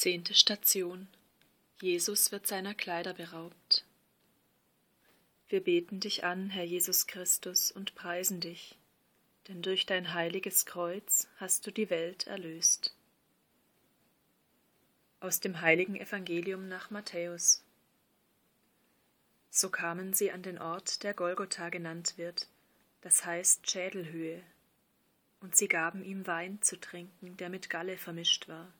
Zehnte Station. Jesus wird seiner Kleider beraubt. Wir beten dich an, Herr Jesus Christus, und preisen dich, denn durch dein heiliges Kreuz hast du die Welt erlöst. Aus dem heiligen Evangelium nach Matthäus. So kamen sie an den Ort, der Golgotha genannt wird, das heißt Schädelhöhe, und sie gaben ihm Wein zu trinken, der mit Galle vermischt war.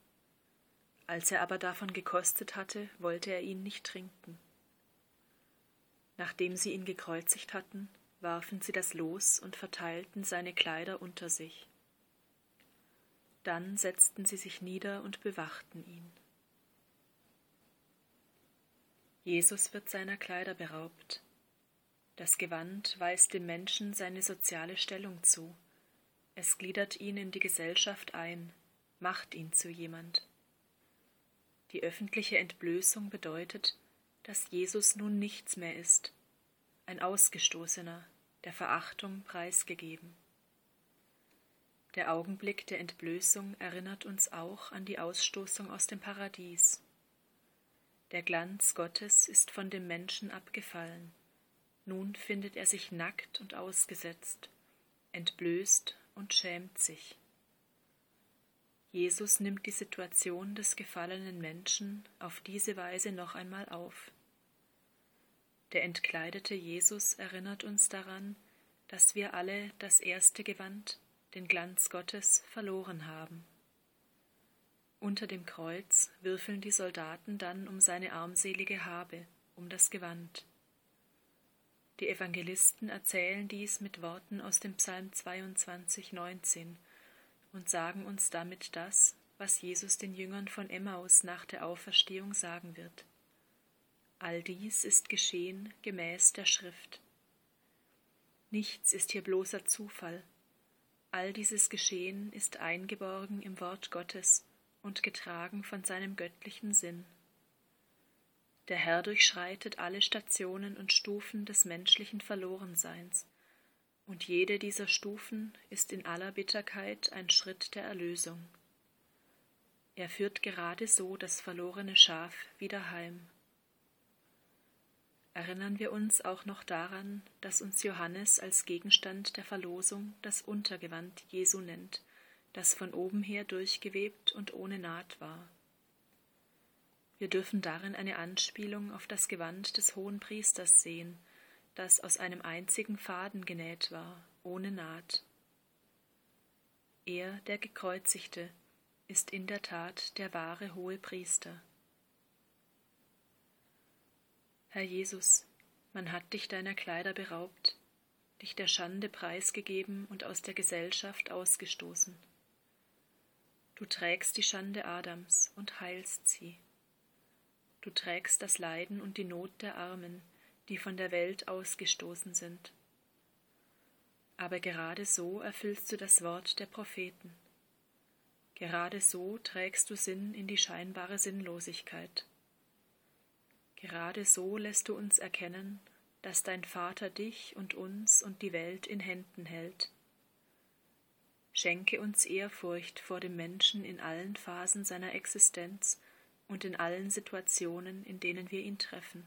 Als er aber davon gekostet hatte, wollte er ihn nicht trinken. Nachdem sie ihn gekreuzigt hatten, warfen sie das Los und verteilten seine Kleider unter sich. Dann setzten sie sich nieder und bewachten ihn. Jesus wird seiner Kleider beraubt. Das Gewand weist dem Menschen seine soziale Stellung zu. Es gliedert ihn in die Gesellschaft ein, macht ihn zu jemand. Die öffentliche Entblößung bedeutet, dass Jesus nun nichts mehr ist, ein Ausgestoßener, der Verachtung preisgegeben. Der Augenblick der Entblößung erinnert uns auch an die Ausstoßung aus dem Paradies. Der Glanz Gottes ist von dem Menschen abgefallen. Nun findet er sich nackt und ausgesetzt, entblößt und schämt sich. Jesus nimmt die Situation des gefallenen Menschen auf diese Weise noch einmal auf. Der entkleidete Jesus erinnert uns daran, dass wir alle das erste Gewand, den Glanz Gottes, verloren haben. Unter dem Kreuz würfeln die Soldaten dann um seine armselige Habe, um das Gewand. Die Evangelisten erzählen dies mit Worten aus dem Psalm 22, 19 und sagen uns damit das, was Jesus den Jüngern von Emmaus nach der Auferstehung sagen wird. All dies ist geschehen gemäß der Schrift. Nichts ist hier bloßer Zufall. All dieses Geschehen ist eingeborgen im Wort Gottes und getragen von seinem göttlichen Sinn. Der Herr durchschreitet alle Stationen und Stufen des menschlichen Verlorenseins und jede dieser Stufen ist in aller Bitterkeit ein Schritt der Erlösung. Er führt gerade so das verlorene Schaf wieder heim. Erinnern wir uns auch noch daran, dass uns Johannes als Gegenstand der Verlosung das Untergewand Jesu nennt, das von oben her durchgewebt und ohne Naht war. Wir dürfen darin eine Anspielung auf das Gewand des hohen Priesters sehen, das aus einem einzigen Faden genäht war, ohne Naht. Er, der Gekreuzigte, ist in der Tat der wahre hohe Priester. Herr Jesus, man hat dich deiner Kleider beraubt, dich der Schande preisgegeben und aus der Gesellschaft ausgestoßen. Du trägst die Schande Adams und heilst sie. Du trägst das Leiden und die Not der Armen, die von der Welt ausgestoßen sind. Aber gerade so erfüllst du das Wort der Propheten. Gerade so trägst du Sinn in die scheinbare Sinnlosigkeit. Gerade so lässt du uns erkennen, dass dein Vater dich und uns und die Welt in Händen hält. Schenke uns Ehrfurcht vor dem Menschen in allen Phasen seiner Existenz und in allen Situationen, in denen wir ihn treffen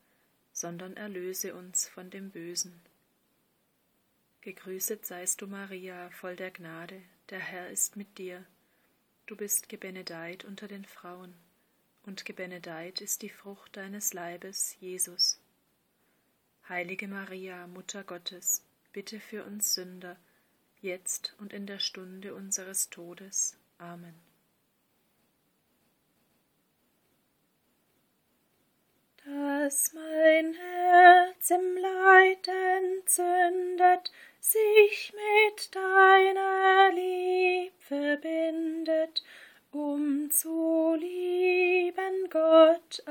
sondern erlöse uns von dem Bösen. Gegrüßet seist du, Maria, voll der Gnade, der Herr ist mit dir. Du bist gebenedeit unter den Frauen, und gebenedeit ist die Frucht deines Leibes, Jesus. Heilige Maria, Mutter Gottes, bitte für uns Sünder, jetzt und in der Stunde unseres Todes. Amen. dass sich mit deiner Lieb verbindet, um zu lieben Gott.